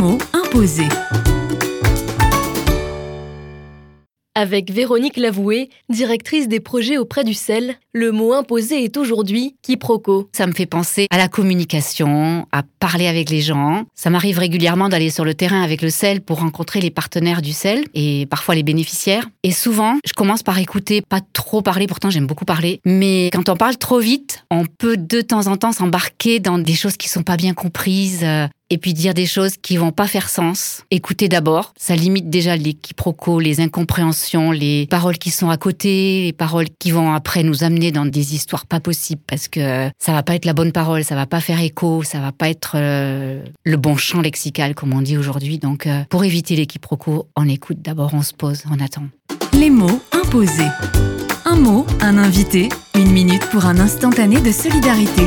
mots imposés. Avec Véronique Lavoué, directrice des projets auprès du CEL, le mot imposé est aujourd'hui quiproquo. Ça me fait penser à la communication, à parler avec les gens. Ça m'arrive régulièrement d'aller sur le terrain avec le CEL pour rencontrer les partenaires du CEL et parfois les bénéficiaires. Et souvent, je commence par écouter, pas trop parler, pourtant j'aime beaucoup parler. Mais quand on parle trop vite, on peut de temps en temps s'embarquer dans des choses qui sont pas bien comprises et puis dire des choses qui vont pas faire sens. Écouter d'abord, ça limite déjà les quiproquos, les incompréhensions, les paroles qui sont à côté, les paroles qui vont après nous amener dans des histoires pas possibles parce que ça va pas être la bonne parole, ça va pas faire écho, ça va pas être euh, le bon champ lexical comme on dit aujourd'hui. Donc euh, pour éviter les quiproquos, on écoute d'abord, on se pose, on attend. Les mots imposés. Un mot, un invité, une minute pour un instantané de solidarité.